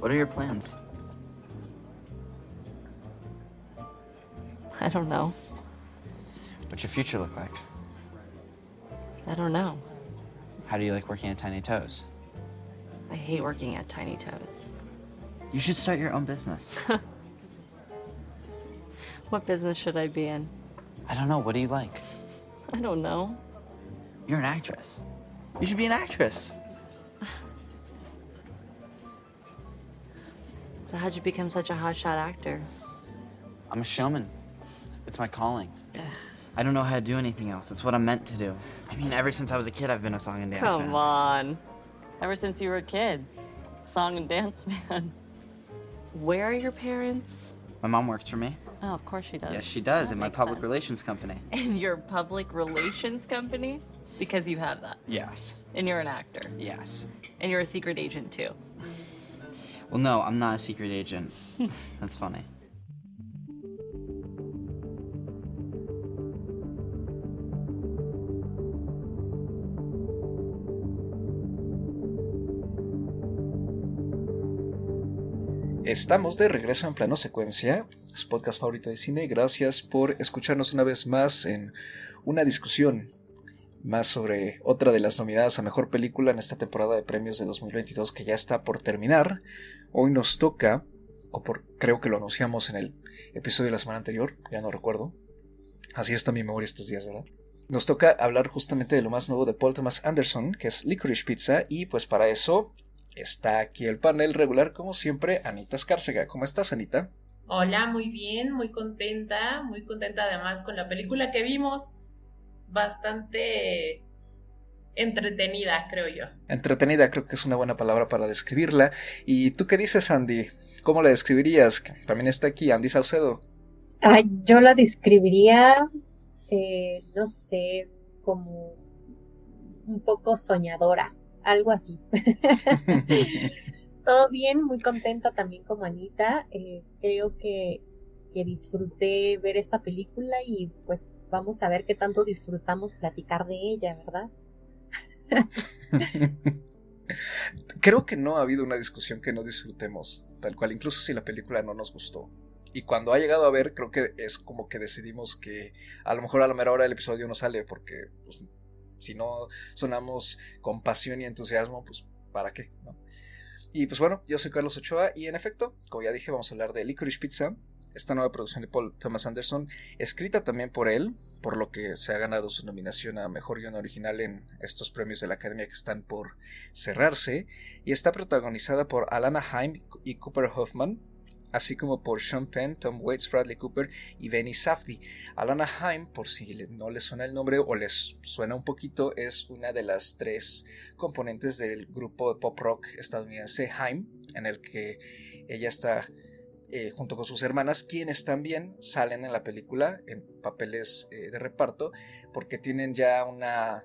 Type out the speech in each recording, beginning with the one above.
What are your plans? I don't know. What's your future look like? I don't know. How do you like working at Tiny Toes? I hate working at Tiny Toes. You should start your own business. What business should I be in? I don't know. What do you like? I don't know. You're an actress. You should be an actress. So how'd you become such a hotshot actor? I'm a showman. It's my calling. I don't know how to do anything else. It's what I'm meant to do. I mean, ever since I was a kid, I've been a song and dance Come man. on. Ever since you were a kid. Song and dance man. Where are your parents? My mom works for me. Oh, of course she does. Yes, she does That in my public sense. relations company. In your public relations company? Because you have that. Yes. And you're an actor. Yes. And you're a secret agent too. Well, no, I'm not a secret agent. That's funny. Estamos de regreso en plano secuencia, su podcast favorito de cine. Gracias por escucharnos una vez más en una discusión más sobre otra de las nominadas a mejor película en esta temporada de premios de 2022 que ya está por terminar. Hoy nos toca, o por- creo que lo anunciamos en el episodio de la semana anterior, ya no recuerdo. Así está mi memoria estos días, ¿verdad? Nos toca hablar justamente de lo más nuevo de Paul Thomas Anderson, que es Licorice Pizza, y pues para eso está aquí el panel regular, como siempre, Anita Escárcega. ¿Cómo estás, Anita? Hola, muy bien, muy contenta, muy contenta además con la película que vimos, bastante entretenida, creo yo. Entretenida, creo que es una buena palabra para describirla. ¿Y tú qué dices, Andy? ¿Cómo la describirías? También está aquí Andy Saucedo. Ay, yo la describiría, eh, no sé, como un poco soñadora, algo así. Todo bien, muy contenta también como Anita. eh, creo que, que disfruté ver esta película y pues vamos a ver qué tanto disfrutamos platicar de ella, ¿verdad? Creo que no ha habido una discusión que no disfrutemos, tal cual, incluso si la película no nos gustó. Y cuando ha llegado a ver, creo que es como que decidimos que a lo mejor a la mera hora el episodio no sale, porque pues, si no sonamos con pasión y entusiasmo, pues ¿para qué? ¿no? Y pues bueno, yo soy Carlos Ochoa y en efecto, como ya dije, vamos a hablar de Licorice Pizza, esta nueva producción de Paul Thomas Anderson, escrita también por él, por lo que se ha ganado su nominación a Mejor Guión Original en estos premios de la Academia que están por cerrarse, y está protagonizada por Alana Haim y Cooper Hoffman, así como por Sean Penn, Tom Waits, Bradley Cooper y Benny Safdie. Alana Haim, por si no les suena el nombre o les suena un poquito, es una de las tres componentes del grupo de pop rock estadounidense Haim, en el que ella está eh, junto con sus hermanas, quienes también salen en la película en papeles eh, de reparto, porque tienen ya una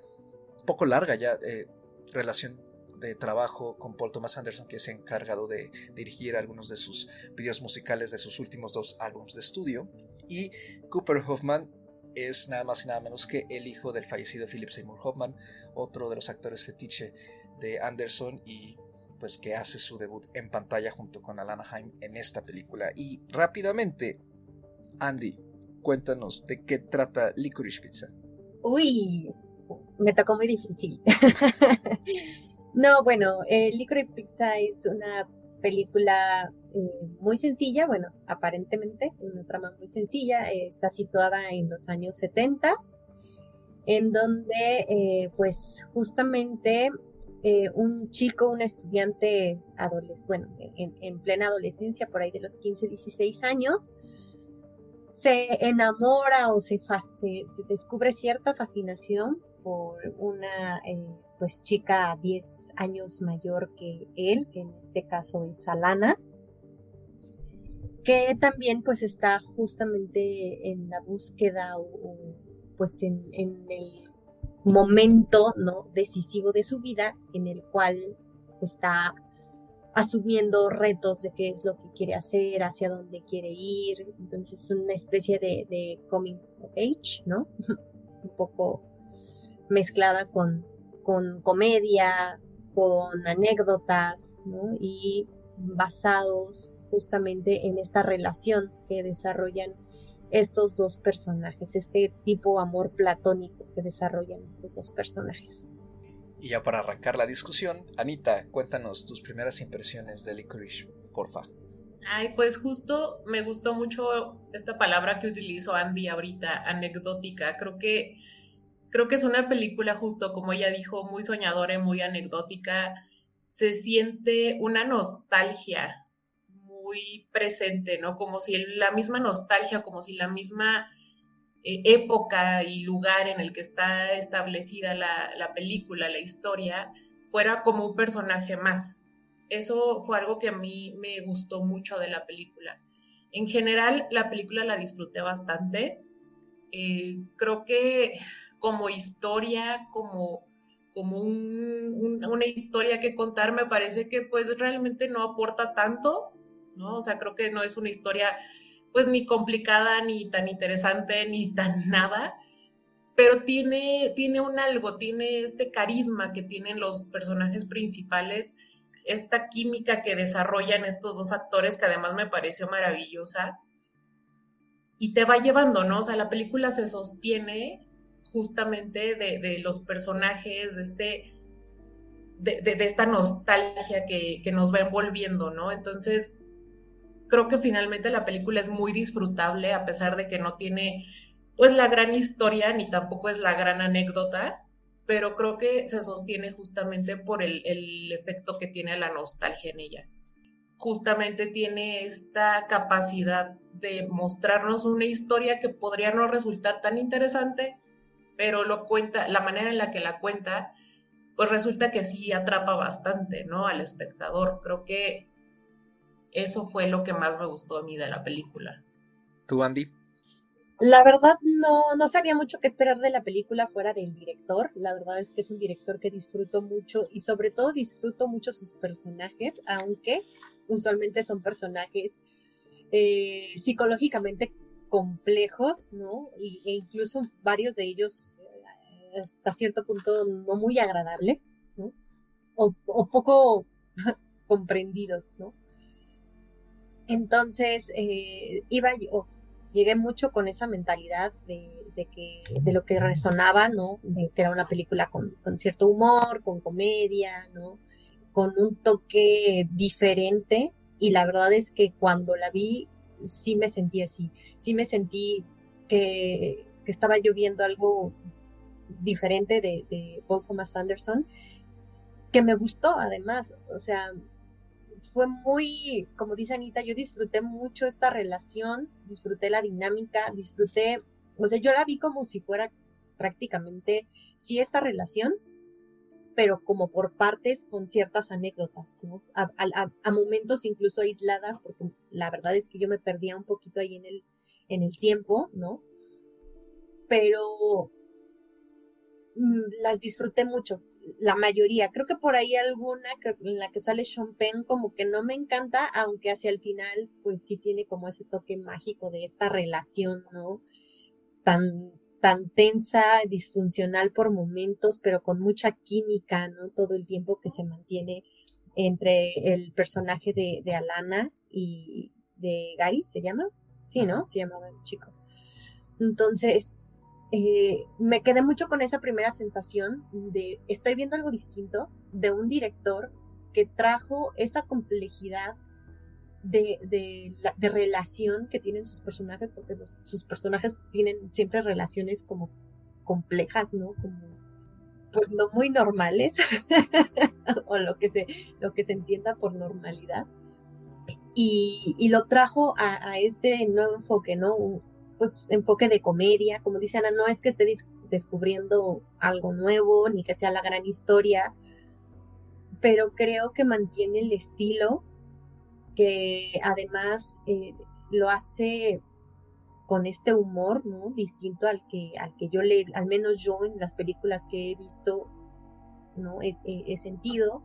poco larga ya eh, relación de trabajo con Paul Thomas Anderson, que se ha encargado de dirigir algunos de sus videos musicales de sus últimos dos álbumes de estudio. Y Cooper Hoffman es nada más y nada menos que el hijo del fallecido Philip Seymour Hoffman, otro de los actores fetiche de Anderson y pues que hace su debut en pantalla junto con Alana Haim en esta película. Y rápidamente, Andy, cuéntanos de qué trata Licorice Pizza. Uy, me tocó muy difícil. no, bueno, eh, Licorice Pizza es una película eh, muy sencilla, bueno, aparentemente, una trama muy sencilla, está situada en los años 70, en donde eh, pues justamente eh, un chico, un estudiante adolescente, bueno, en, en plena adolescencia, por ahí de los 15, 16 años, se enamora o se, descubre cierta fascinación por una eh, pues chica 10 años mayor que él, que en este caso es Alana, que también pues está justamente en la búsqueda o, pues en el momento no decisivo de su vida en el cual está asumiendo retos de qué es lo que quiere hacer, hacia dónde quiere ir. Entonces es una especie de, de coming of age, ¿no? Un poco mezclada con, con comedia, con anécdotas, ¿no? Y basados justamente en esta relación que desarrollan estos dos personajes, este tipo amor platónico que desarrollan estos dos personajes. Y ya para arrancar la discusión, Anita, cuéntanos tus primeras impresiones de Licorice, porfa. Ay, pues justo me gustó mucho esta palabra que utilizó Andy ahorita, anecdótica. Creo que creo que es una película justo como ella dijo, muy soñadora y muy anecdótica. Se siente una nostalgia muy presente, ¿no? Como si la misma nostalgia, como si la misma eh, época y lugar en el que está establecida la, la película, la historia, fuera como un personaje más. Eso fue algo que a mí me gustó mucho de la película. En general, la película la disfruté bastante. Eh, creo que como historia, como, como una historia que contar, me parece que pues realmente no aporta tanto, ¿no? O sea, creo que no es una historia pues ni complicada, ni tan interesante, ni tan nada, pero tiene, tiene un algo, tiene este carisma que tienen los personajes principales, esta química que desarrollan estos dos actores que además me pareció maravillosa y te va llevando, ¿no? O sea, la película se sostiene justamente de, los personajes, de este... De, esta nostalgia que, que nos va envolviendo, ¿no? Entonces, creo que finalmente la película es muy disfrutable a pesar de que no tiene pues la gran historia ni tampoco es la gran anécdota, pero creo que se sostiene justamente por el, efecto que tiene la nostalgia en ella. Justamente tiene esta capacidad de mostrarnos una historia que podría no resultar tan interesante, pero lo cuenta, la manera en la que la cuenta, pues resulta que sí atrapa bastante, ¿no? Al espectador. Creo que eso fue lo que más me gustó a mí de la película. ¿Tú, Andy? La verdad no, no sabía mucho qué esperar de la película fuera del director. La verdad es que es un director que disfruto mucho y sobre todo disfruto mucho sus personajes, aunque usualmente son personajes eh, psicológicamente complejos, ¿no? Y, e incluso varios de ellos eh, hasta cierto punto no muy agradables, ¿no? O, o poco comprendidos, ¿no? Entonces, eh, iba yo, llegué mucho con esa mentalidad de, que, de lo que resonaba, ¿no? De que era una película con, cierto humor, con comedia, ¿no? Con un toque diferente. Y la verdad es que cuando la vi, sí me sentí así. Sí me sentí que, estaba yo viendo algo diferente de, de Paul Thomas Anderson, que me gustó además. O sea, fue muy, como dice Anita, yo disfruté mucho esta relación, disfruté la dinámica, disfruté, o sea, yo la vi como si fuera prácticamente, sí, esta relación, pero como por partes con ciertas anécdotas, ¿no? A, momentos incluso aisladas, porque la verdad es que yo me perdía un poquito ahí en el, en el tiempo, ¿no? Pero mm, las disfruté mucho, la mayoría. Creo que por ahí alguna en la que sale Sean Penn como que no me encanta, aunque hacia el final pues sí tiene como ese toque mágico de esta relación, ¿no? Tan, tan tensa, disfuncional por momentos, pero con mucha química, ¿no? Todo el tiempo que se mantiene entre el personaje de, de Alana y de Gary, ¿se llama? Sí, ¿no? Se llamaba el chico. Entonces, eh, me quedé mucho con esa primera sensación de estoy viendo algo distinto de un director que trajo esa complejidad de, de, relación que tienen sus personajes, porque sus personajes tienen siempre relaciones como complejas, ¿no? Como, pues no muy normales, o lo que, se, lo que se entienda por normalidad. Y, y lo trajo a, a, este nuevo enfoque, ¿no? Pues enfoque de comedia, como dice Ana, no es que esté descubriendo algo nuevo ni que sea la gran historia, pero creo que mantiene el estilo que además eh, lo hace con este humor, ¿no? Distinto al que, al que yo le, al menos yo en las películas que he visto, ¿no? he sentido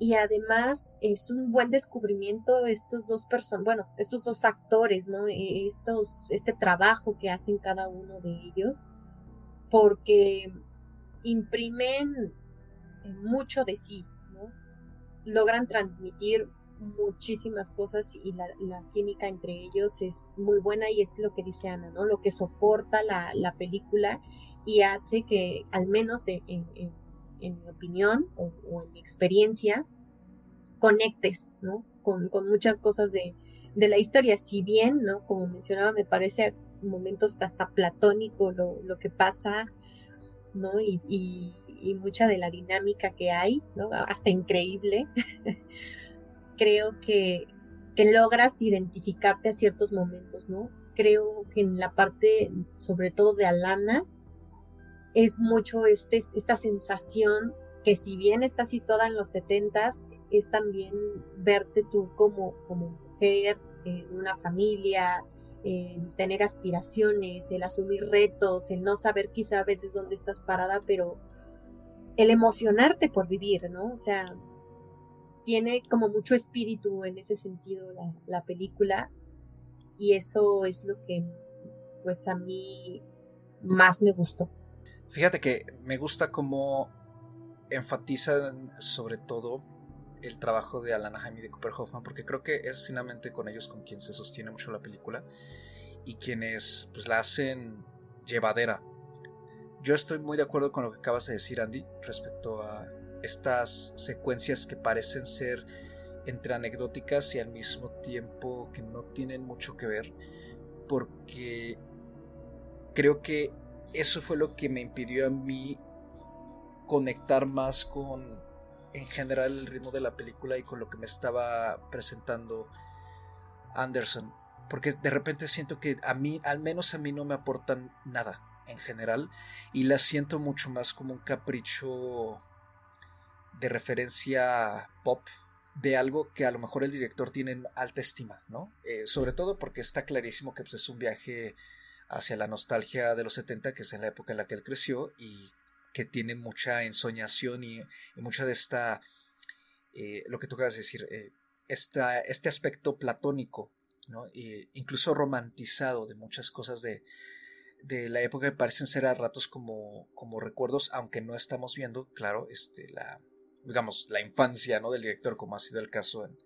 y además es un buen descubrimiento estos dos personas, bueno, estos dos actores, ¿no? E, estos, este trabajo que hacen cada uno de ellos, porque imprimen mucho de sí, ¿no? logran transmitir muchísimas cosas y la, química entre ellos es muy buena y es lo que dice Ana, ¿no? Lo que soporta la, película y hace que, al menos en, mi opinión o, en mi experiencia, conectes, ¿no? Con, muchas cosas de, la historia. Si bien, ¿no? Como mencionaba, me parece momentos hasta platónico lo, lo que pasa, ¿no? Y, y, y, mucha de la dinámica que hay, ¿no? Hasta increíble. creo que, que logras identificarte a ciertos momentos, ¿no? Creo que en la parte, sobre todo de Alana, es mucho este, esta sensación que si bien está situada en los setentas, es también verte tú como, como mujer, en una familia, el tener aspiraciones, el asumir retos, el no saber quizá a veces dónde estás parada, pero el emocionarte por vivir, ¿no? O sea, tiene como mucho espíritu en ese sentido la, película y eso es lo que pues a mí más me gustó. Fíjate que me gusta cómo enfatizan sobre todo el trabajo de Alana Jaime y de Cooper Hoffman porque creo que es finalmente con ellos con quien se sostiene mucho la película y quienes pues la hacen llevadera. Yo estoy muy de acuerdo con lo que acabas de decir Andy respecto a estas secuencias que parecen ser entre anecdóticas y al mismo tiempo que no tienen mucho que ver, porque creo que eso fue lo que me impidió a mí conectar más con en general el ritmo de la película y con lo que me estaba presentando Anderson, porque de repente siento que a mí, al menos a mí no me aportan nada en general y la siento mucho más como un capricho de referencia pop de algo que a lo mejor el director tiene en alta estima, ¿no? Eh, sobre todo porque está clarísimo que pues, es un viaje hacia la nostalgia de los 70, que es en la época en la que él creció, y que tiene mucha ensoñación y, mucha de esta, eh, lo que tú acabas de decir, eh, este aspecto platónico, ¿no? incluso romantizado de muchas cosas de, de la época que parecen ser a ratos como, como recuerdos, aunque no estamos viendo, claro, este, la, digamos, la infancia ¿no? del director, como ha sido el caso en,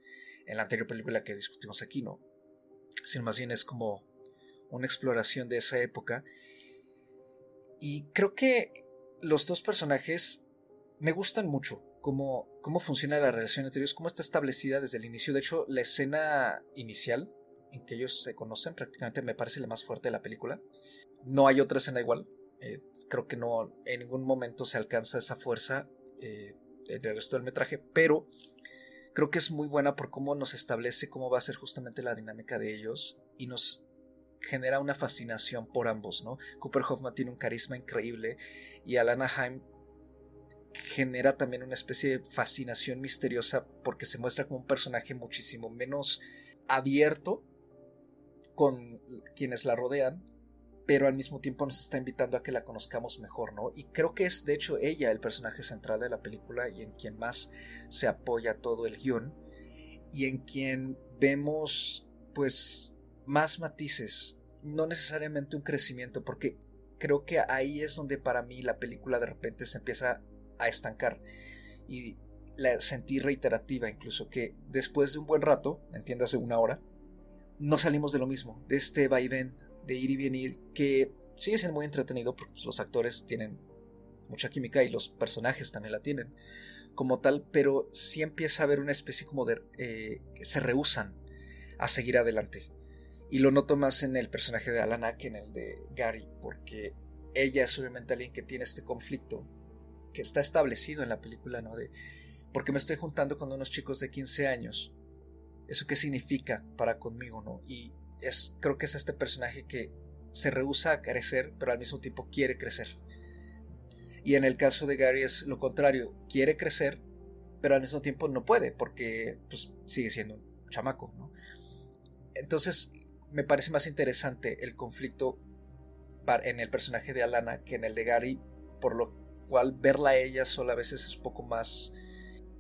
en la anterior película que discutimos aquí, ¿no? Sino más bien es como una exploración de esa época. Y creo que los dos personajes me gustan mucho. Cómo, cómo funciona la relación entre ellos, cómo está establecida desde el inicio. De hecho, la escena inicial en que ellos se conocen prácticamente me parece la más fuerte de la película. No hay otra escena igual. Eh, creo que no en ningún momento se alcanza esa fuerza. Eh, el resto del metraje, pero creo que es muy buena por cómo nos establece cómo va a ser justamente la dinámica de ellos y nos genera una fascinación por ambos, ¿no? Cooper Hoffman tiene un carisma increíble y Alana Haim genera también una especie de fascinación misteriosa porque se muestra como un personaje muchísimo menos abierto con quienes la rodean pero al mismo tiempo nos está invitando a que la conozcamos mejor, ¿no? Y creo que es de hecho ella el personaje central de la película y en quien más se apoya todo el guion y en quien vemos pues más matices, no necesariamente un crecimiento, porque creo que ahí es donde para mí la película de repente se empieza a estancar y la sentí reiterativa incluso que después de un buen rato, entiéndase una hora, no salimos de lo mismo, de este vaivén de ir y venir que sigue siendo muy entretenido porque pues, los actores tienen mucha química y los personajes también la tienen como tal, pero sí empieza a haber una especie como de... Eh, que se rehusan a seguir adelante. Y lo noto más en el personaje de Alana que en el de Gary, porque ella es obviamente alguien que tiene este conflicto que está establecido en la película, ¿no? De, porque me estoy juntando con unos chicos de 15 años. ¿Eso qué significa para conmigo, no? Y es, creo que es este personaje que se rehúsa a crecer, pero al mismo tiempo quiere crecer. Y en el caso de Gary es lo contrario, quiere crecer, pero al mismo tiempo no puede, porque pues, sigue siendo un chamaco. Entonces, me parece más interesante el conflicto en el personaje de Alana que en el de Gary, por lo cual verla a ella sola a veces es un poco más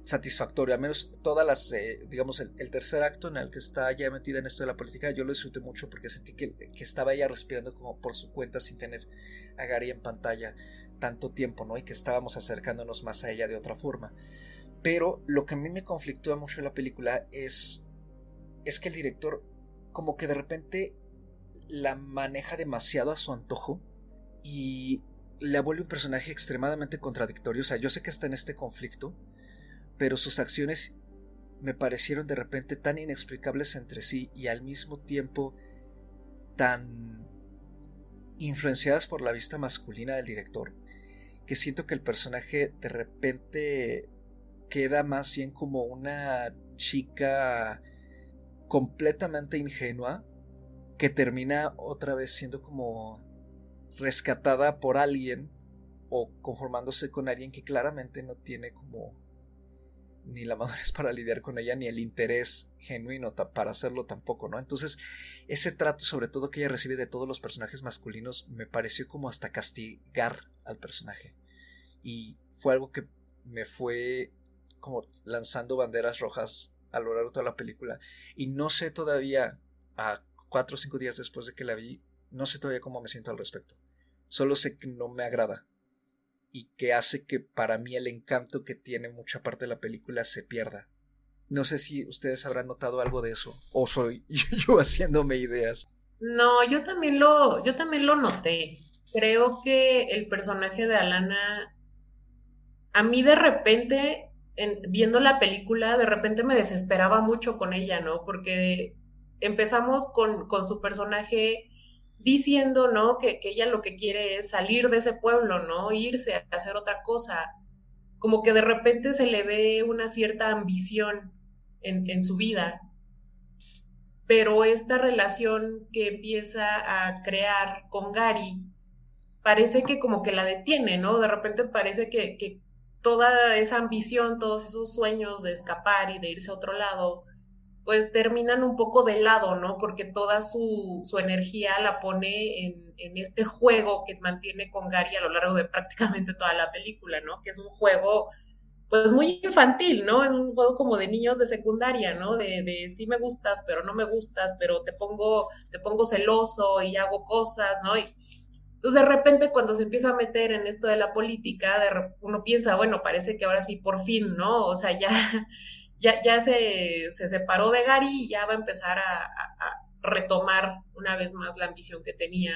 satisfactorio. Al menos todas las, eh, digamos, el, tercer acto en el que está ya metida en esto de la política, yo lo disfruté mucho porque sentí que, que, estaba ella respirando como por su cuenta sin tener a Gary en pantalla tanto tiempo, ¿no? Y que estábamos acercándonos más a ella de otra forma. Pero lo que a mí me conflictúa mucho en la película es, es que el director como que de repente la maneja demasiado a su antojo y le vuelve un personaje extremadamente contradictorio. O sea, yo sé que está en este conflicto, pero sus acciones me parecieron de repente tan inexplicables entre sí y al mismo tiempo tan influenciadas por la vista masculina del director, que siento que el personaje de repente queda más bien como una chica completamente ingenua que termina otra vez siendo como rescatada por alguien o conformándose con alguien que claramente no tiene como ni la madurez para lidiar con ella, ni el interés genuino para hacerlo tampoco, ¿no? Entonces, ese trato, sobre todo que ella recibe de todos los personajes masculinos, me pareció como hasta castigar al personaje. Y fue algo que me fue como lanzando banderas rojas a lo largo de toda la película. Y no sé todavía, a cuatro o cinco días después de que la vi, no sé todavía cómo me siento al respecto. Solo sé que no me agrada y que hace que para mí el encanto que tiene mucha parte de la película se pierda. No sé si ustedes habrán notado algo de eso o soy yo haciéndome ideas. No, yo también lo yo también lo noté. Creo que el personaje de Alana a mí de repente viendo la película de repente me desesperaba mucho con ella, ¿no? Porque empezamos con, con su personaje diciendo, ¿no? Que, ella lo que quiere es salir de ese pueblo, ¿no? Irse a hacer otra cosa. Como que de repente se le ve una cierta ambición en, en su vida. Pero esta relación que empieza a crear con Gary parece que como que la detiene, ¿no? De repente parece que, que toda esa ambición, todos esos sueños de escapar y de irse a otro lado, pues terminan un poco de lado, ¿no? Porque toda su, su energía la pone en, en, este juego que mantiene con Gary a lo largo de prácticamente toda la película, ¿no? Que es un juego, pues muy infantil, ¿no? Es un juego como de niños de secundaria, ¿no? De, de sí me gustas, pero no me gustas, pero te pongo, te pongo celoso y hago cosas, ¿no? Y, entonces, de repente, cuando se empieza a meter en esto de la política, uno piensa, bueno, parece que ahora sí, por fin, ¿no? O sea, ya, ya, ya se, se separó de Gary y ya va a empezar a, retomar una vez más la ambición que tenía.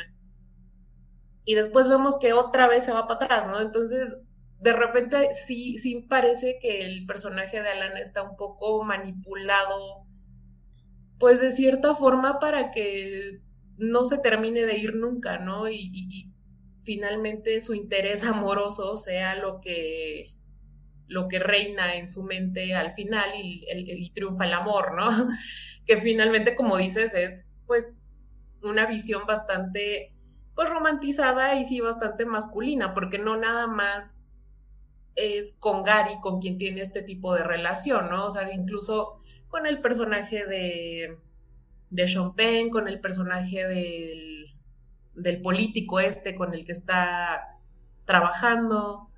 Y después vemos que otra vez se va para atrás, ¿no? Entonces, de repente sí, sí parece que el personaje de Alana está un poco manipulado, pues de cierta forma para que no se termine de ir nunca, ¿no? Y, finalmente su interés amoroso sea lo que lo que reina en su mente al final y, triunfa el amor, ¿no? Que finalmente, como dices, es pues una visión bastante pues romantizada y sí bastante masculina, porque no nada más es con Gary con quien tiene este tipo de relación, ¿no? O sea, incluso con el personaje de, de Sean Penn, con el personaje del, del político este con el que está trabajando,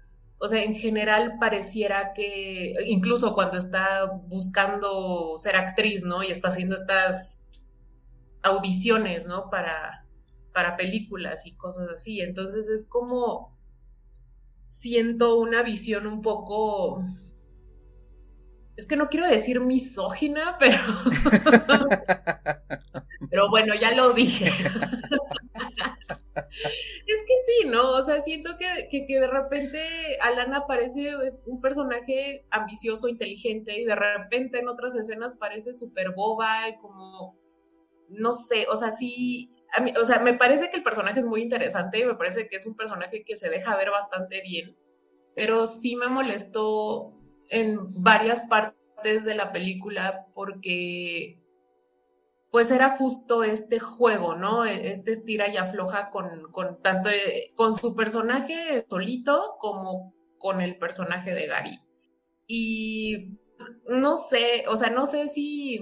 o sea, en general pareciera que, incluso cuando está buscando ser actriz, ¿no? Y está haciendo estas audiciones, ¿no? Para, para películas y cosas así. Entonces es como, siento una visión un poco, es que no quiero decir misógina, pero, pero bueno, ya lo dije. Es que sí, ¿no? O sea, siento que, que, de repente Alana parece un personaje ambicioso, inteligente, y de repente en otras escenas parece súper boba, y como, no sé, o sea, sí, o sea, me parece que el personaje es muy interesante y me parece que es un personaje que se deja ver bastante bien, pero sí me molestó en varias partes de la película porque pues era justo este juego, ¿no? E, este estira y afloja con, con tanto eh, con su personaje solito como con el personaje de Gary. Y no sé, o sea, no sé si,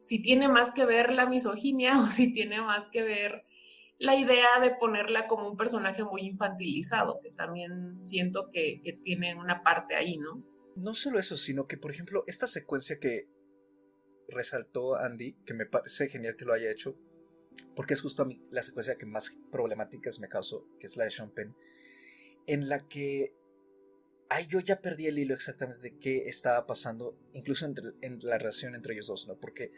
si tiene más que ver la misoginia o si tiene más que ver la idea de ponerla como un personaje muy infantilizado, que también siento que, que tiene una parte ahí, ¿no? No solo eso, sino que, por ejemplo, esta secuencia que resaltó Andy, que me parece genial que lo haya hecho, porque es justo a mí la secuencia que más problemáticas me causó, que es la de Sean Penn, en la que ay, yo ya perdí el hilo exactamente de qué estaba pasando, incluso en la relación entre ellos dos, ¿no? Porque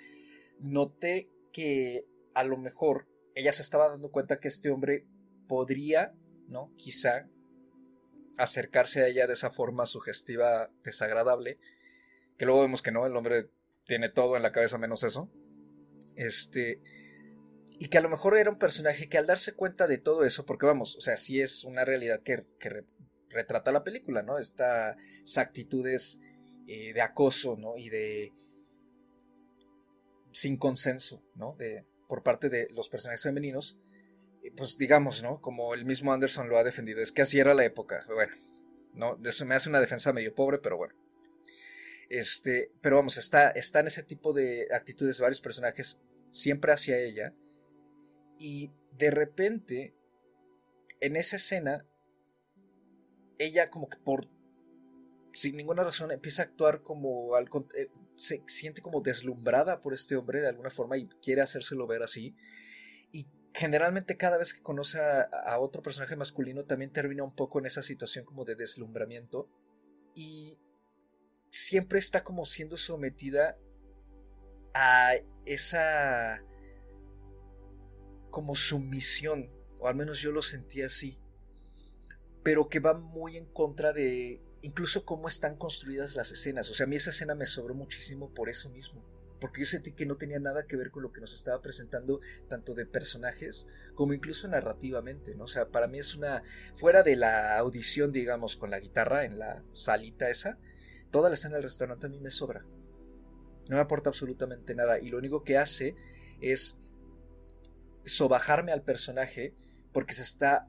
noté que a lo mejor ella se estaba dando cuenta que este hombre podría, ¿no? Quizá acercarse a ella de esa forma sugestiva, desagradable, que luego vemos que no, el hombre tiene todo en la cabeza menos eso. Este, y que a lo mejor era un personaje que al darse cuenta de todo eso, porque vamos, o sea, sí es una realidad que, retrata la película, ¿no? Estas actitudes eh, de acoso, ¿no? Y de sin consenso, ¿no? De, por parte de los personajes femeninos, pues digamos, ¿no? Como el mismo Anderson lo ha defendido, es que así era la época. Bueno, no, eso me hace una defensa medio pobre, pero bueno. Este, pero vamos, está, está en ese tipo de actitudes de varios personajes siempre hacia ella. Y de repente, en esa escena, ella como que por sin ninguna razón empieza a actuar como eh, se siente como deslumbrada por este hombre de alguna forma y quiere hacérselo ver así generalmente cada vez que conoce a, otro personaje masculino también termina un poco en esa situación como de deslumbramiento y siempre está como siendo sometida a esa como sumisión o al menos yo lo sentí así pero que va muy en contra de incluso cómo están construidas las escenas. O sea, a mí esa escena me sobró muchísimo por eso mismo. Porque yo sentí que no tenía nada que ver con lo que nos estaba presentando, tanto de personajes como incluso narrativamente, ¿no? O sea, para mí es una. Fuera de la audición, digamos, con la guitarra en la salita esa, toda la escena del restaurante a mí me sobra. No me aporta absolutamente nada. Y lo único que hace es sobajarme al personaje porque se está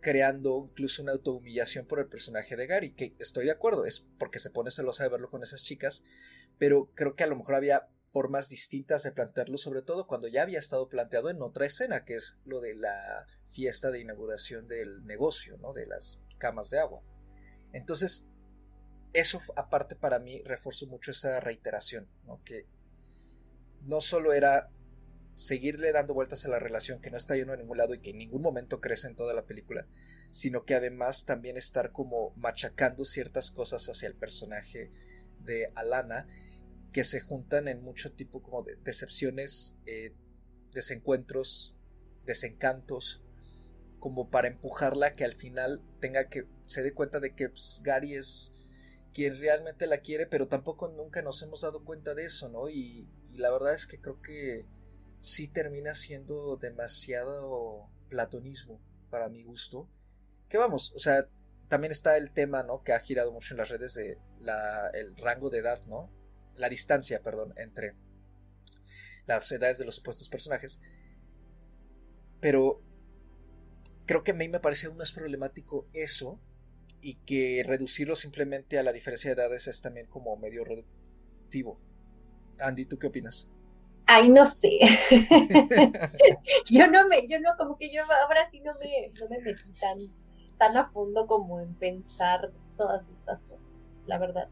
creando incluso una autohumillación por el personaje de Gary, que estoy de acuerdo, es porque se pone celosa de verlo con esas chicas, pero creo que a lo mejor había formas distintas de plantearlo, sobre todo cuando ya había estado planteado en otra escena, que es lo de la fiesta de inauguración del negocio, ¿no? De las camas de agua. Entonces, eso aparte para mí reforzó mucho esa reiteración, ¿no? Que no solo era seguirle dando vueltas a la relación que no está yendo a ningún lado y que en ningún momento crece en toda la película, sino que además también estar como machacando ciertas cosas hacia el personaje de Alana que se juntan en mucho tipo como de decepciones, eh, desencuentros, desencantos, como para empujarla que al final tenga que se dé cuenta de que pues, Gary es quien realmente la quiere, pero tampoco nunca nos hemos dado cuenta de eso, ¿no? y la verdad es que creo que sí termina siendo demasiado platonismo para mi gusto. Que vamos, o sea, también está el tema, ¿no? Que ha girado mucho en las redes de la, el rango de edad, ¿no? La distancia, perdón, entre las edades de los supuestos personajes. Pero creo que a mí me parece aún más problemático eso y que reducirlo simplemente a la diferencia de edades es también como medio reductivo. Andy, ¿tú qué opinas? Ay, no sé. yo no me, yo no, como que yo ahora sí no me, no me metí tan, tan a fondo como en pensar todas estas cosas, la verdad.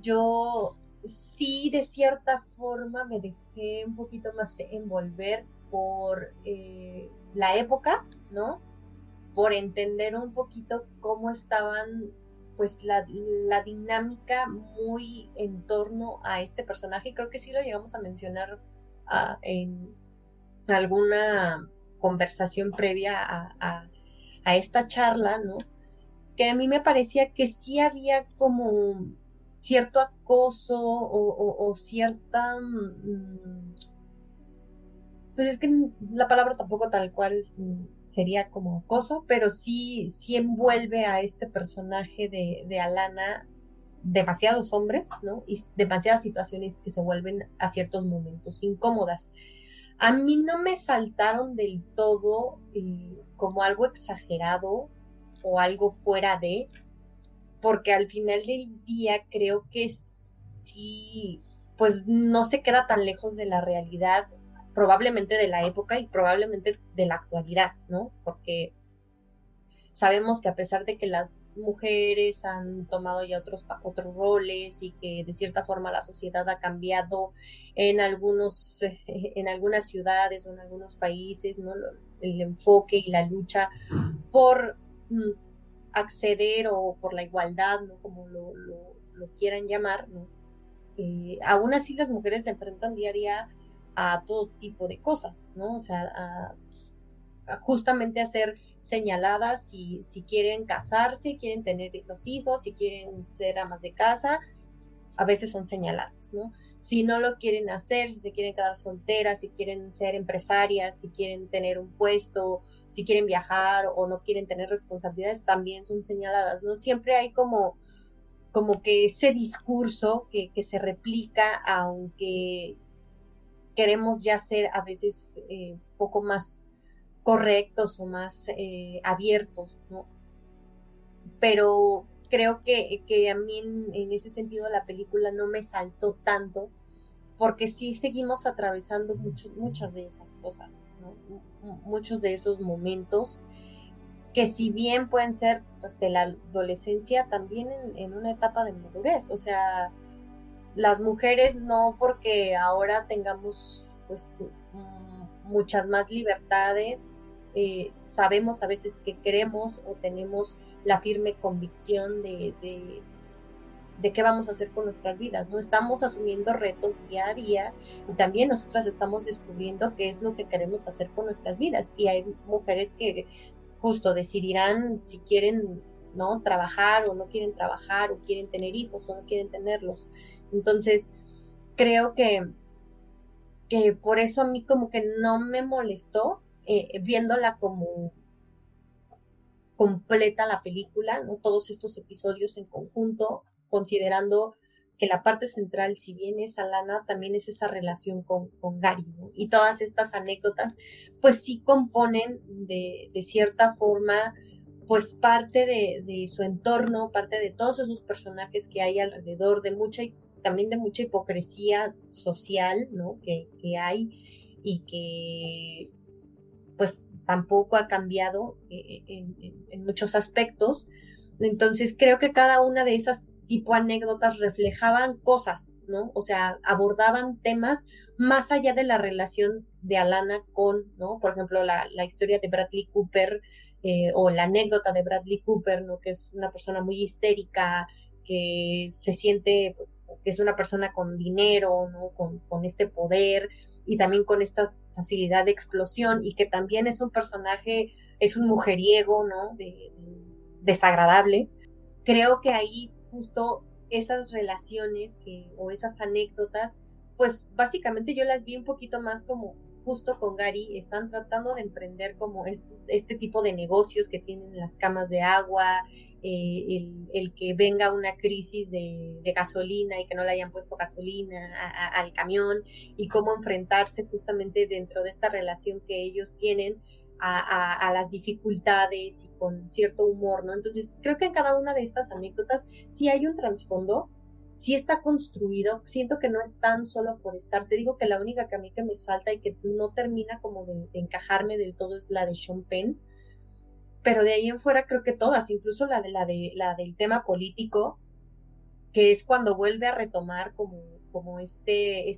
Yo sí, de cierta forma, me dejé un poquito más envolver por eh, la época, ¿no? Por entender un poquito cómo estaban pues la, dinámica muy en torno a este personaje. Creo que sí lo llegamos a mencionar ah, en alguna conversación previa a, esta charla, ¿no? Que a mí me parecía que sí había como cierto acoso o, cierta... Mm, pues es que la palabra tampoco tal cual sería como acoso, pero sí, sí envuelve a este personaje de, de Alana demasiados hombres, ¿no? Y demasiadas situaciones que se vuelven a ciertos momentos incómodas. A mí no me saltaron del todo eh, como algo exagerado o algo fuera de, porque al final del día creo que sí, pues no se queda tan lejos de la realidad probablemente de la época y probablemente de la actualidad, ¿no? Porque sabemos que a pesar de que las mujeres han tomado ya otros, otros roles y que de cierta forma la sociedad ha cambiado en algunos, en algunas ciudades o en algunos países, ¿no? El enfoque y la lucha por mm, acceder o por la igualdad, ¿no? Como lo, quieran llamar, ¿no? Eh, aún así las mujeres se enfrentan diaria a todo tipo de cosas, ¿no? O sea, a, justamente a ser señaladas si, si quieren casarse, quieren tener los hijos, si quieren ser amas de casa, a veces son señaladas, ¿no? Si no lo quieren hacer, si se quieren quedar solteras, si quieren ser empresarias, si quieren tener un puesto, si quieren viajar o no quieren tener responsabilidades, también son señaladas, ¿no? Siempre hay como, como que ese discurso que, que se replica, aunque queremos ya ser a veces eh, poco más correctos o más eh, abiertos, ¿no? Pero creo que, que a mí en, ese sentido la película no me saltó tanto porque sí seguimos atravesando muchas de esas cosas, muchos de esos momentos que si bien pueden ser pues, de la adolescencia, también en, en, una etapa de madurez. O sea, las mujeres no porque ahora tengamos pues muchas más libertades eh, sabemos a veces que queremos o tenemos la firme convicción de, de, qué vamos a hacer con nuestras vidas, ¿no? Estamos asumiendo retos día a día y también nosotras estamos descubriendo qué es lo que queremos hacer con nuestras vidas y hay mujeres que justo decidirán si quieren no trabajar o no quieren trabajar o quieren tener hijos o no quieren tenerlos. Entonces, creo que que por eso a mí como que no me molestó eh, viéndola como completa la película, ¿no? Todos estos episodios en conjunto, considerando que la parte central, si bien es Alana, también es esa relación con, con Gary, Y todas estas anécdotas, pues sí componen de, de cierta forma, pues parte de, de, su entorno, parte de todos esos personajes que hay alrededor, de mucha, también de mucha hipocresía social, ¿no? Que, que hay y que pues tampoco ha cambiado eh, en, muchos aspectos. Entonces creo que cada una de esas tipo anécdotas reflejaban cosas, ¿no? O sea, abordaban temas más allá de la relación de Alana con, ¿no? Por ejemplo, la, historia de Bradley Cooper eh, o la anécdota de Bradley Cooper, ¿no? Que es una persona muy histérica, que se siente que es una persona con dinero, ¿no? Con, con este poder y también con esta facilidad de explosión y que también es un personaje, es un mujeriego, ¿no? desagradable. Creo que ahí justo esas relaciones que, o esas anécdotas, pues básicamente yo las vi un poquito más como justo con Gary, están tratando de emprender como este tipo de negocios que tienen las camas de agua, eh, el, que venga una crisis de, gasolina y que no le hayan puesto gasolina al camión y cómo enfrentarse justamente dentro de esta relación que ellos tienen a, las dificultades y con cierto humor, ¿no? Entonces, creo que en cada una de estas anécdotas sí hay un trasfondo, sí está construido, siento que no es tan solo por estar, te digo que la única que a mí que me salta y que no termina como de, encajarme del todo es la de Sean Penn, pero de ahí en fuera creo que todas, incluso la de la de la del tema político, que es cuando vuelve a retomar como, como este,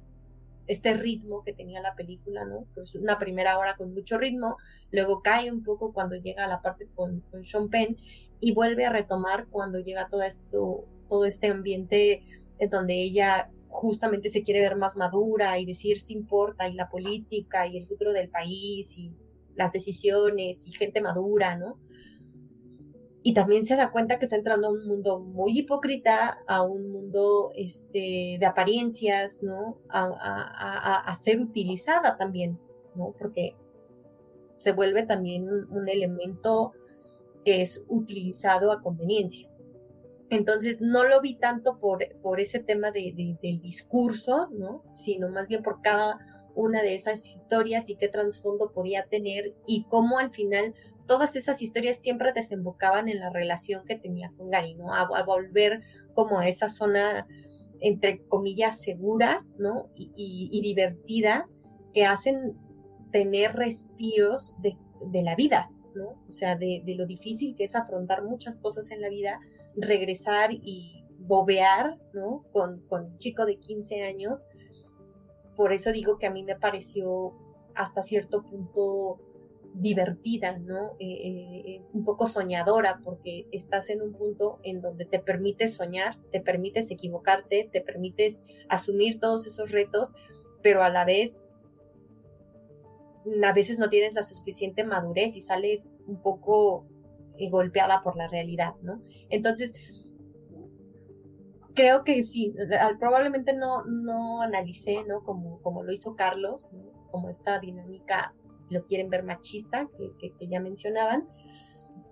este, ritmo que tenía la película, ¿no? Es una primera hora con mucho ritmo, luego cae un poco cuando llega a la parte con, con Sean Penn y vuelve a retomar cuando llega todo esto, todo este ambiente en donde ella justamente se quiere ver más madura y decir si importa y la política y el futuro del país y las decisiones y gente madura, ¿no? Y también se da cuenta que está entrando a un mundo muy hipócrita, a un mundo este, de apariencias, ¿no? A, ser utilizada también, ¿no? Porque se vuelve también un, elemento que es utilizado a conveniencia. Entonces, no lo vi tanto por, por ese tema de, del discurso, ¿no? Sino más bien por cada una de esas historias y qué trasfondo podía tener y cómo al final todas esas historias siempre desembocaban en la relación que tenía con Gary, ¿no? A, volver como a esa zona, entre comillas, segura, ¿no? Y, divertida que hacen tener respiros de, la vida, ¿no? O sea, de, de, lo difícil que es afrontar muchas cosas en la vida, regresar y bobear, ¿no? Con, con un chico de 15 años por eso digo que a mí me pareció hasta cierto punto divertida, ¿no? Eh, un poco soñadora, porque estás en un punto en donde te permites soñar, te permites equivocarte, te permites asumir todos esos retos, pero a la vez a veces no tienes la suficiente madurez y sales un poco golpeada por la realidad, ¿no? Entonces, creo que sí, probablemente no, no analicé, ¿no? Como, como lo hizo Carlos, como esta dinámica, si lo quieren ver machista, que, ya mencionaban,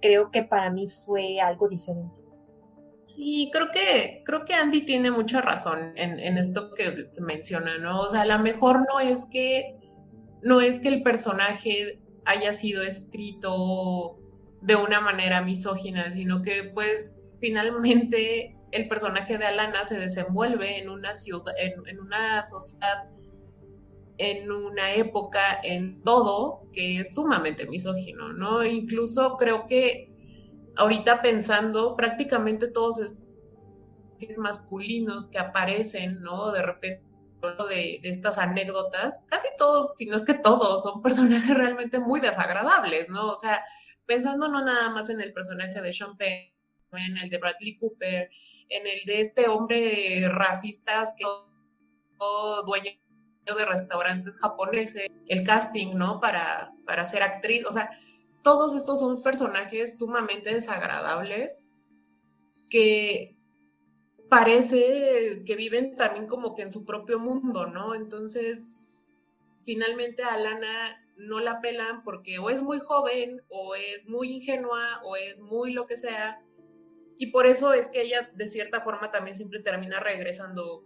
creo que para mí fue algo diferente. Sí, creo que, creo que Andy tiene mucha razón en, esto que, que, menciona, ¿no? O sea, a lo mejor no es que no es que el personaje haya sido escrito de una manera misógina, sino que pues finalmente el personaje de Alana se desenvuelve en una ciudad, en, una sociedad, en una época, en todo que es sumamente misógino, ¿no? Incluso creo que ahorita pensando, prácticamente todos masculinos que aparecen, ¿no? De repente de, de, estas anécdotas, casi todos, si no es que todos, son personajes realmente muy desagradables, ¿no? O sea, pensando no nada más en el personaje de Sean Penn, en el de Bradley Cooper, en el de este hombre racista que dueño de restaurantes japoneses, el casting, ¿no? Para, para ser actriz, o sea, todos estos son personajes sumamente desagradables que parece que viven también como que en su propio mundo, ¿no? Entonces, finalmente a Lana no la pelan porque o es muy joven, o es muy ingenua, o es muy lo que sea, y por eso es que ella de cierta forma también siempre termina regresando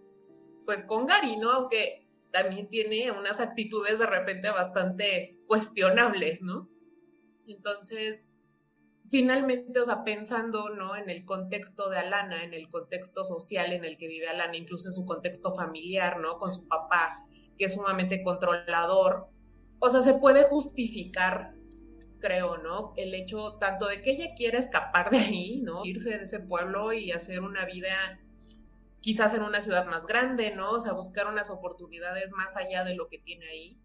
pues con Gary, ¿no? Aunque también tiene unas actitudes de repente bastante cuestionables, ¿no? Entonces, finalmente, o sea, pensando, ¿no? En el contexto de Alana, en el contexto social en el que vive Alana, incluso en su contexto familiar, ¿no? Con su papá, que es sumamente controlador, o sea, se puede justificar creo, ¿no? El hecho tanto de que ella quiera escapar de ahí, ¿no? Irse de ese pueblo y hacer una vida quizás en una ciudad más grande, ¿no? O sea, buscar unas oportunidades más allá de lo que tiene ahí.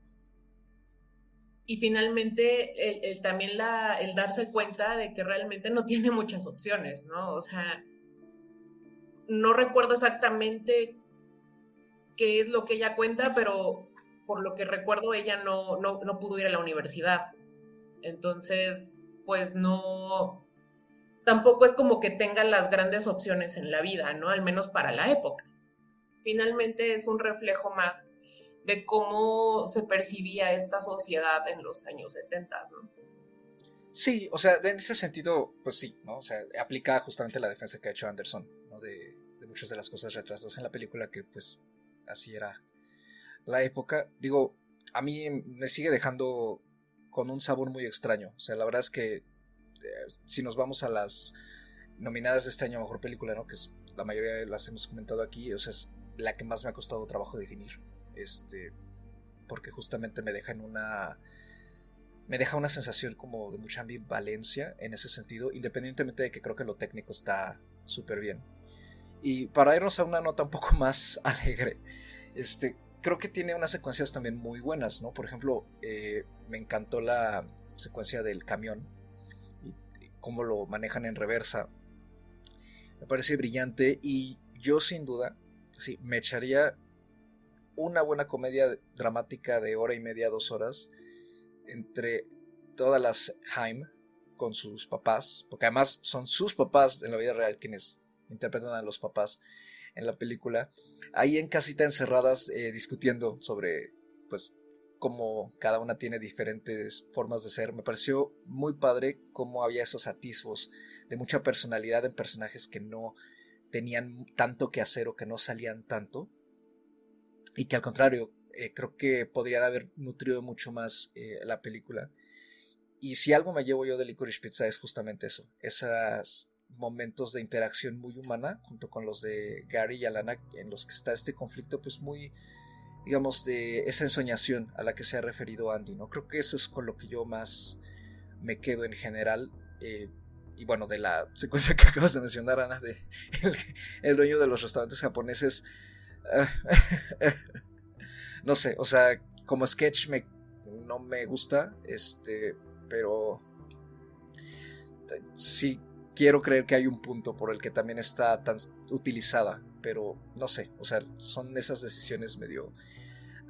Y finalmente, el, también la, el darse cuenta de que realmente no tiene muchas opciones, ¿no? O sea, no recuerdo exactamente qué es lo que ella cuenta, pero por lo que recuerdo, ella no, no, no pudo ir a la universidad. Entonces, pues no, tampoco es como que tenga las grandes opciones en la vida, ¿no? Al menos para la época. Finalmente es un reflejo más de cómo se percibía esta sociedad en los años 70, ¿no? Sí, o sea, en ese sentido, pues sí, ¿no? O sea, aplica justamente la defensa que ha hecho Anderson, ¿no? De, de muchas de las cosas retrasadas en la película, que pues así era la época. Digo, a mí me sigue dejando con un sabor muy extraño. O sea, la verdad es que eh, si nos vamos a las nominadas de este año a Mejor Película, ¿no? Que es, la mayoría de las hemos comentado aquí, o sea, es la que más me ha costado trabajo definir. Este, porque justamente me deja en una... Me deja una sensación como de mucha ambivalencia en ese sentido, independientemente de que creo que lo técnico está súper bien. Y para irnos a una nota un poco más alegre, este, creo que tiene unas secuencias también muy buenas, ¿no? Por ejemplo, eh, me encantó la secuencia del camión y, cómo lo manejan en reversa. Me parece brillante y yo sin duda, sí, me echaría una buena comedia dramática de hora y media, dos horas, entre todas las Haim con sus papás, porque además son sus papás en la vida real quienes interpretan a los papás en la película, ahí en casita encerradas eh, discutiendo sobre, pues, cómo cada una tiene diferentes formas de ser. Me pareció muy padre cómo había esos atisbos de mucha personalidad en personajes que no tenían tanto que hacer o que no salían tanto. Y que al contrario, eh, creo que podrían haber nutrido mucho más eh, la película. Y si algo me llevo yo de Licorice Pizza es justamente eso, esas momentos de interacción muy humana junto con los de Gary y Alana en los que está este conflicto pues muy digamos de esa ensoñación a la que se ha referido Andy no creo que eso es con lo que yo más me quedo en general eh, y bueno de la secuencia que acabas de mencionar Ana de el, dueño de los restaurantes japoneses no sé o sea como sketch me no me gusta este pero sí quiero creer que hay un punto por el que también está tan utilizada, pero no sé, o sea, son esas decisiones medio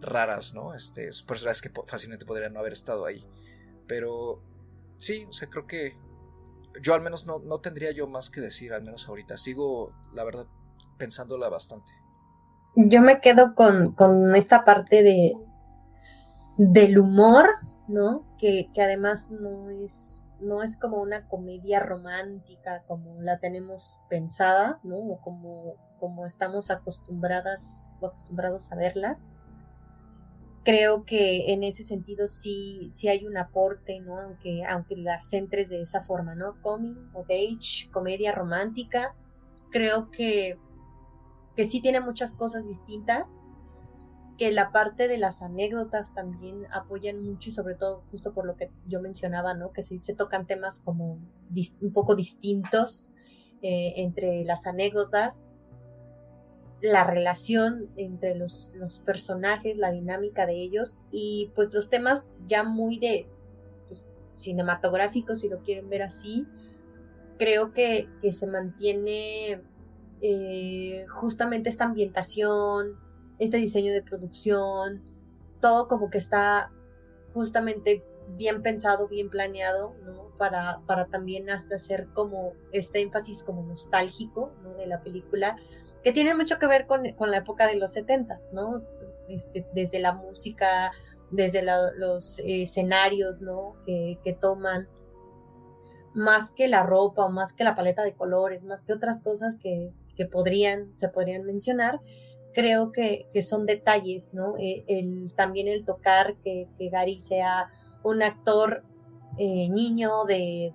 raras, ¿no? Este, personajes que fácilmente podrían no haber estado ahí. Pero sí, o sea, creo que yo al menos no, no tendría yo más que decir, al menos ahorita. Sigo, la verdad, pensándola bastante. Yo me quedo con, con esta parte de del humor, ¿no? Que, que además no es no es como una comedia romántica como la tenemos pensada, ¿no? O como, como estamos acostumbradas o acostumbrados a verla. Creo que en ese sentido sí, sí hay un aporte, ¿no? Aunque, aunque las centres de esa forma, ¿no? Coming of age, comedia romántica. Creo que, que sí tiene muchas cosas distintas que la parte de las anécdotas también apoyan mucho y sobre todo justo por lo que yo mencionaba, ¿no? Que sí se tocan temas como un poco distintos eh, entre las anécdotas, la relación entre los, personajes, la dinámica de ellos y pues los temas ya muy de pues, cinematográficos, si lo quieren ver así, creo que, que se mantiene eh, justamente esta ambientación, este diseño de producción, todo como que está justamente bien pensado, bien planeado, ¿no? Para, para también hasta hacer como este énfasis como nostálgico, ¿no? De la película, que tiene mucho que ver con, la época de los setentas, ¿no? Este, desde la música, desde los escenarios, ¿no? Que, que toman, más que la ropa más que la paleta de colores, más que otras cosas que, que podrían, se podrían mencionar, creo que, son detalles, ¿no? Eh, también el tocar que, Gary sea un actor eh, niño de,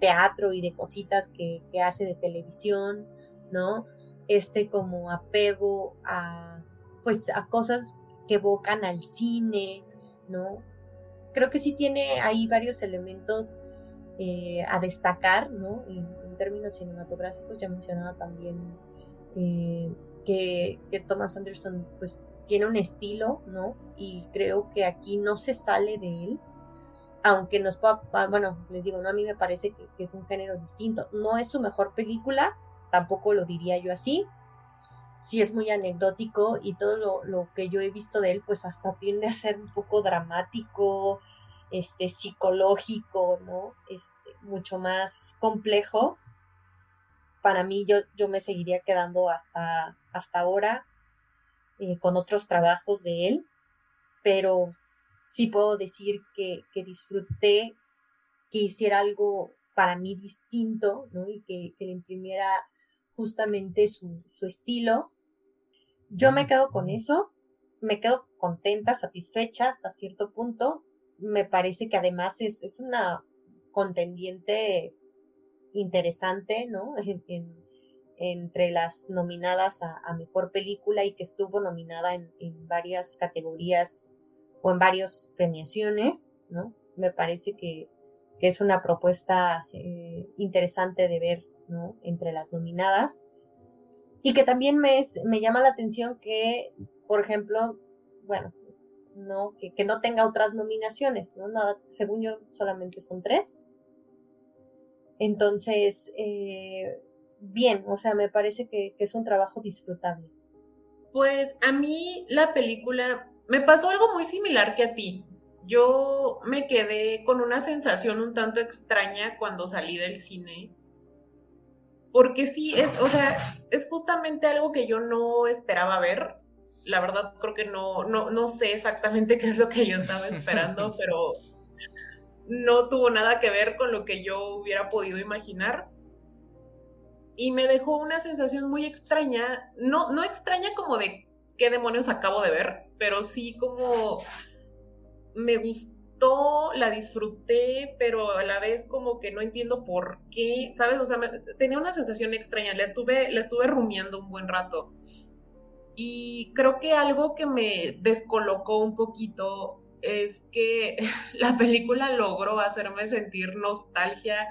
teatro y de cositas que, hace de televisión, ¿no? Este como apego a, pues, a cosas que evocan al cine, ¿no? Creo que sí tiene ahí varios elementos eh, a destacar, ¿no? En, términos cinematográficos, ya mencionaba también que, Thomas Anderson pues tiene un estilo, ¿no? Y creo que aquí no se sale de él, aunque nos pueda, ah, bueno, les digo, no, a mí me parece que, es un género distinto. No es su mejor película, tampoco lo diría yo así. Sí es muy anecdótico y todo lo, que yo he visto de él, pues hasta tiende a ser un poco dramático, este, psicológico, ¿no? Este, mucho más complejo para mí yo, yo me seguiría quedando hasta, hasta ahora eh, con otros trabajos de él, pero sí puedo decir que, disfruté que hiciera algo para mí distinto, ¿no? Y que, le imprimiera justamente su, estilo. Yo me quedo con eso, me quedo contenta, satisfecha hasta cierto punto. Me parece que además es, es una contendiente interesante, ¿no? entre las nominadas a, mejor película y que estuvo nominada en, varias categorías o en varias premiaciones, ¿no? Me parece que, es una propuesta eh, interesante de ver, ¿no? Entre las nominadas. Y que también me, me llama la atención que, por ejemplo, bueno, no, que, que no tenga otras nominaciones, ¿no? Nada, según yo, solamente son tres. Entonces, eh, bien, o sea, me parece que, es un trabajo disfrutable. Pues a mí la película me pasó algo muy similar que a ti. Yo me quedé con una sensación un tanto extraña cuando salí del cine. Porque sí, es, o sea, es justamente algo que yo no esperaba ver. La verdad, creo que no, no, no sé exactamente qué es lo que yo estaba esperando, pero no tuvo nada que ver con lo que yo hubiera podido imaginar. Y me dejó una sensación muy extraña, no, no extraña como de qué demonios acabo de ver, pero sí como me gustó, la disfruté, pero a la vez como que no entiendo por qué, ¿sabes? O sea, tenía una sensación extraña, la estuve, la estuve rumiando un buen rato. Y creo que algo que me descolocó un poquito es que la película logró hacerme sentir nostalgia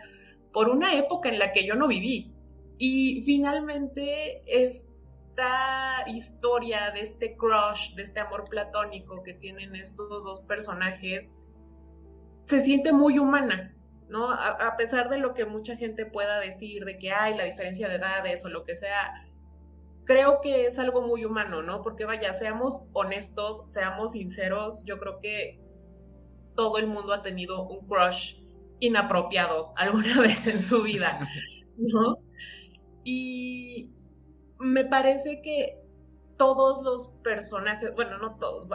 por una época en la que yo no viví. Y finalmente esta historia de este crush, de este amor platónico que tienen estos dos personajes, se siente muy humana, ¿no? A, pesar de lo que mucha gente pueda decir, de que hay la diferencia de edades o lo que sea, creo que es algo muy humano, ¿no? Porque vaya, seamos honestos, seamos sinceros, yo creo que todo el mundo ha tenido un crush inapropiado alguna vez en su vida, ¿no? Y me parece que todos los personajes, bueno, no todos,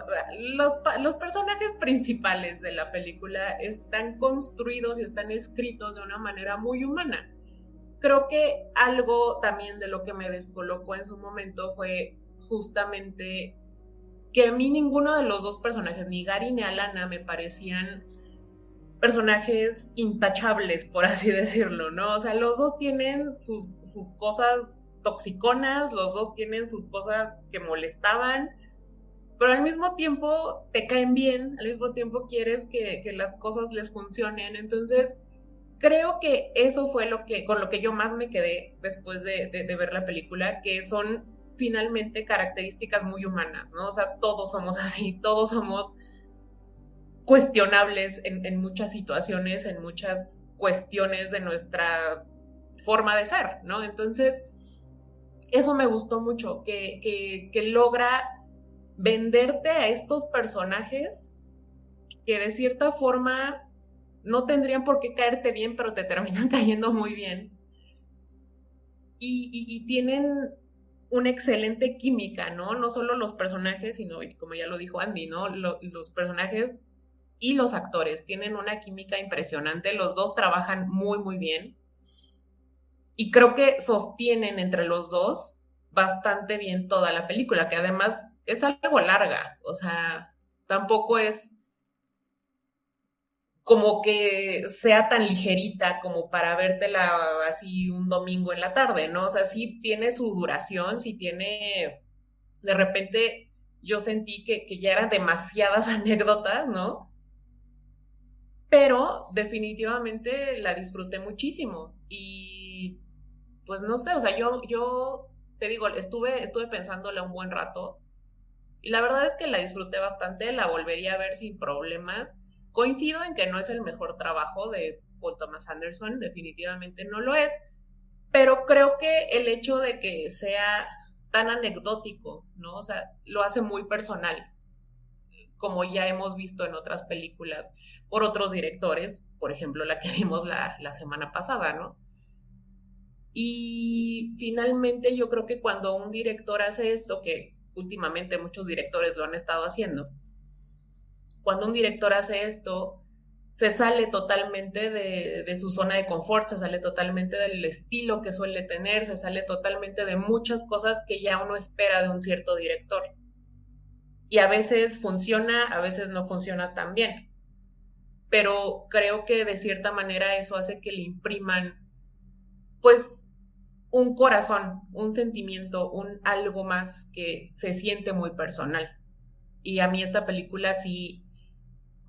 los, personajes principales de la película están construidos y están escritos de una manera muy humana. Creo que algo también de lo que me descolocó en su momento fue justamente que a mí ninguno de los dos personajes, ni Gary ni Alana, me parecían personajes intachables, por así decirlo, ¿no? O sea, los dos tienen sus, sus cosas toxiconas, los dos tienen sus cosas que molestaban, pero al mismo tiempo te caen bien, al mismo tiempo quieres que, las cosas les funcionen. Entonces, creo que eso fue lo que, con lo que yo más me quedé después de, ver la película, que son finalmente características muy humanas, ¿no? O sea, todos somos así, todos somos cuestionables en, en, muchas situaciones, en muchas cuestiones de nuestra forma de ser, ¿no? Entonces, eso me gustó mucho, que, logra venderte a estos personajes que de cierta forma no tendrían por qué caerte bien, pero te terminan cayendo muy bien. Y, tienen una excelente química, ¿no? No solo los personajes, sino, como ya lo dijo Andy, ¿no? los personajes y los actores tienen una química impresionante, los dos trabajan muy, muy bien y creo que sostienen entre los dos bastante bien toda la película, que además es algo larga, o sea, tampoco es como que sea tan ligerita como para vértela así un domingo en la tarde, ¿no? O sea, sí tiene su duración, sí tiene, de repente yo sentí que, que ya eran demasiadas anécdotas, ¿no? Pero definitivamente la disfruté muchísimo y pues no sé, o sea, yo, yo te digo, estuve, estuve pensándola un buen rato y la verdad es que la disfruté bastante, la volvería a ver sin problemas. Coincido en que no es el mejor trabajo de Paul Thomas Anderson, definitivamente no lo es, pero creo que el hecho de que sea tan anecdótico, ¿no? O sea, lo hace muy personal, como ya hemos visto en otras películas por otros directores, por ejemplo, la que vimos la, la semana pasada, ¿no? Y finalmente yo creo que cuando un director hace esto, que últimamente muchos directores lo han estado haciendo, cuando un director hace esto, se sale totalmente de, su zona de confort, se sale totalmente del estilo que suele tener, se sale totalmente de muchas cosas que ya uno espera de un cierto director. Y a veces funciona, a veces no funciona tan bien. Pero creo que de cierta manera eso hace que le impriman pues un corazón, un sentimiento, un algo más que se siente muy personal. Y a mí esta película sí,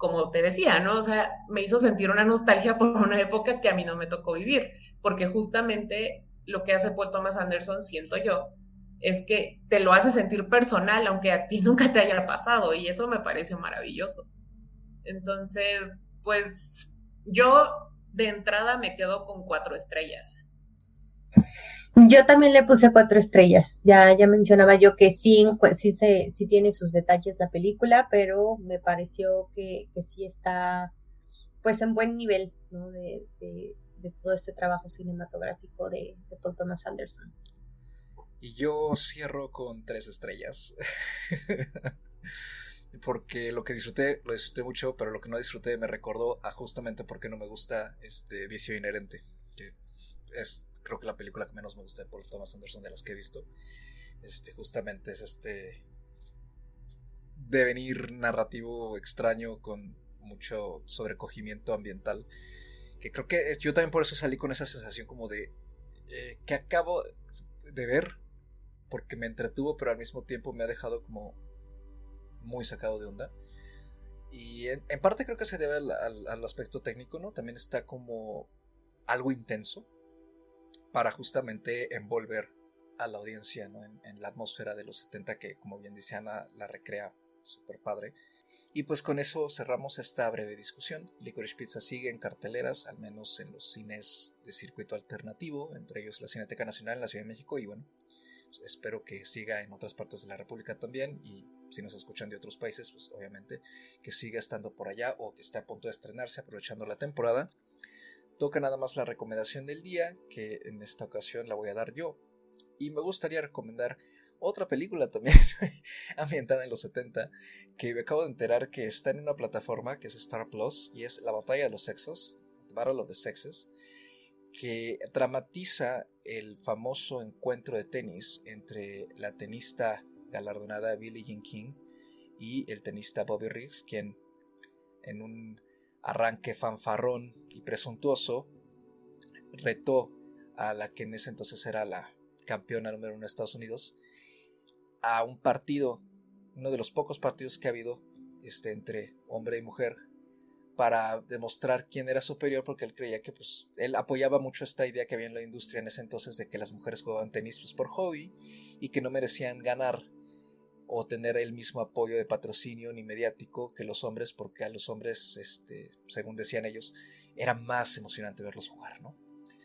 como te decía, ¿no? O sea, me hizo sentir una nostalgia por una época que a mí no me tocó vivir, porque justamente lo que hace Paul Thomas Anderson, siento yo, es que te lo hace sentir personal, aunque a ti nunca te haya pasado, y eso me parece maravilloso. Entonces, pues yo de entrada me quedo con cuatro estrellas. Yo también le puse cuatro estrellas. Ya, ya mencionaba yo que sí, sí, se, tiene sus detalles la película, pero me pareció que, sí está pues en buen nivel ¿no? de, todo este trabajo cinematográfico de, de, Paul Thomas Anderson. Y yo cierro con tres estrellas. porque lo que disfruté, lo disfruté mucho, pero lo que no disfruté me recordó a justamente porque no me gusta este vicio inherente. Que es creo que la película que menos me gusta de Paul Thomas Anderson de las que he visto. Este, justamente es este devenir narrativo extraño con mucho sobrecogimiento ambiental. Que creo que yo también por eso salí con esa sensación como de eh, que acabo de ver, porque me entretuvo, pero al mismo tiempo me ha dejado como muy sacado de onda. Y en, parte creo que se debe al, al, aspecto técnico, ¿no? También está como algo intenso para justamente envolver a la audiencia en, la atmósfera de los 70 que como bien dice Ana la recrea súper padre Y pues con eso cerramos esta breve discusión. Licorice Pizza sigue en carteleras, al menos en los cines de circuito alternativo, entre ellos la Cineteca Nacional en la Ciudad de México y bueno, espero que siga en otras partes de la República también y si nos escuchan de otros países, pues obviamente que siga estando por allá o que esté a punto de estrenarse aprovechando la temporada. Toca nada más la recomendación del día, que en esta ocasión la voy a dar yo. Y me gustaría recomendar otra película también ambientada en los 70, que me acabo de enterar que está en una plataforma que es Star Plus y es La Batalla de los Sexos, The Battle of the Sexes, que dramatiza el famoso encuentro de tenis entre la tenista galardonada Billie Jean King y el tenista Bobby Riggs, quien en un arranque fanfarrón y presuntuoso retó a la que en ese entonces era la campeona número uno de Estados Unidos a un partido, uno de los pocos partidos que ha habido este, entre hombre y mujer para demostrar quién era superior porque él creía que pues él apoyaba mucho esta idea que había en la industria en ese entonces de que las mujeres jugaban tenis pues, por hobby y que no merecían ganar o tener el mismo apoyo de patrocinio ni mediático que los hombres, porque a los hombres, este, según decían ellos, era más emocionante verlos jugar, ¿no?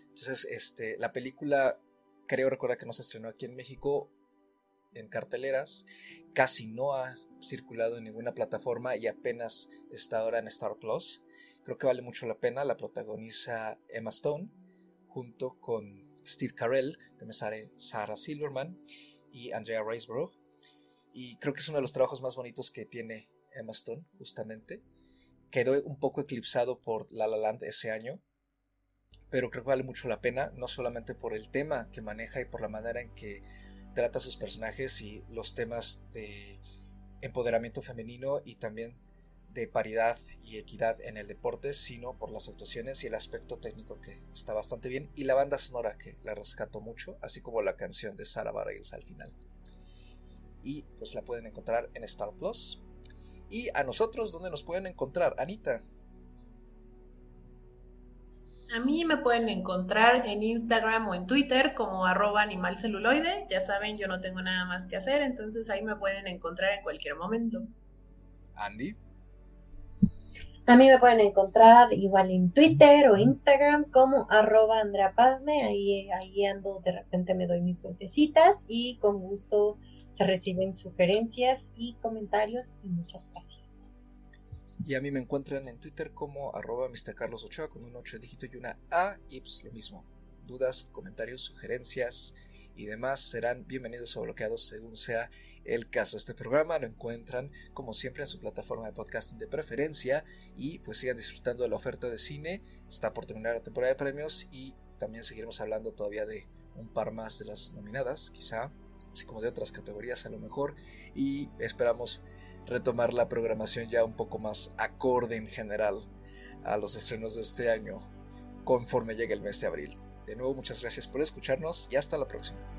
Entonces, este, la película, creo recordar que no se estrenó aquí en México en carteleras, casi no ha circulado en ninguna plataforma y apenas está ahora en Star Plus. Creo que vale mucho la pena, la protagoniza Emma Stone, junto con Steve Carell, también Sarah Silverman y Andrea Riseborough. Y creo que es uno de los trabajos más bonitos que tiene Emma Stone, justamente. Quedó un poco eclipsado por La La Land ese año, pero creo que vale mucho la pena, no solamente por el tema que maneja y por la manera en que trata sus personajes y los temas de empoderamiento femenino y también de paridad y equidad en el deporte, sino por las actuaciones y el aspecto técnico que está bastante bien y la banda sonora que la rescato mucho, así como la canción de Sarah Bareilles al final y pues la pueden encontrar en Star Plus. Y a nosotros, ¿dónde nos pueden encontrar? Anita. A mí me pueden encontrar en Instagram o en Twitter como arroba animalceluloide. Ya saben, yo no tengo nada más que hacer, entonces ahí me pueden encontrar en cualquier momento. Andy. A mí me pueden encontrar igual en Twitter o Instagram como arroba Andrea Ahí, ahí ando, de repente me doy mis vueltecitas y con gusto se reciben sugerencias y comentarios y muchas gracias. Y a mí me encuentran en Twitter como arroba Ochoa con un 8 dígito y una A y pues lo mismo. Dudas, comentarios, sugerencias y demás serán bienvenidos o bloqueados según sea el caso. Este programa lo encuentran como siempre en su plataforma de podcasting de preferencia y pues sigan disfrutando de la oferta de cine. Está por terminar la temporada de premios y también seguiremos hablando todavía de un par más de las nominadas, quizá así como de otras categorías a lo mejor, y esperamos retomar la programación ya un poco más acorde en general a los estrenos de este año conforme llegue el mes de abril. De nuevo, muchas gracias por escucharnos y hasta la próxima.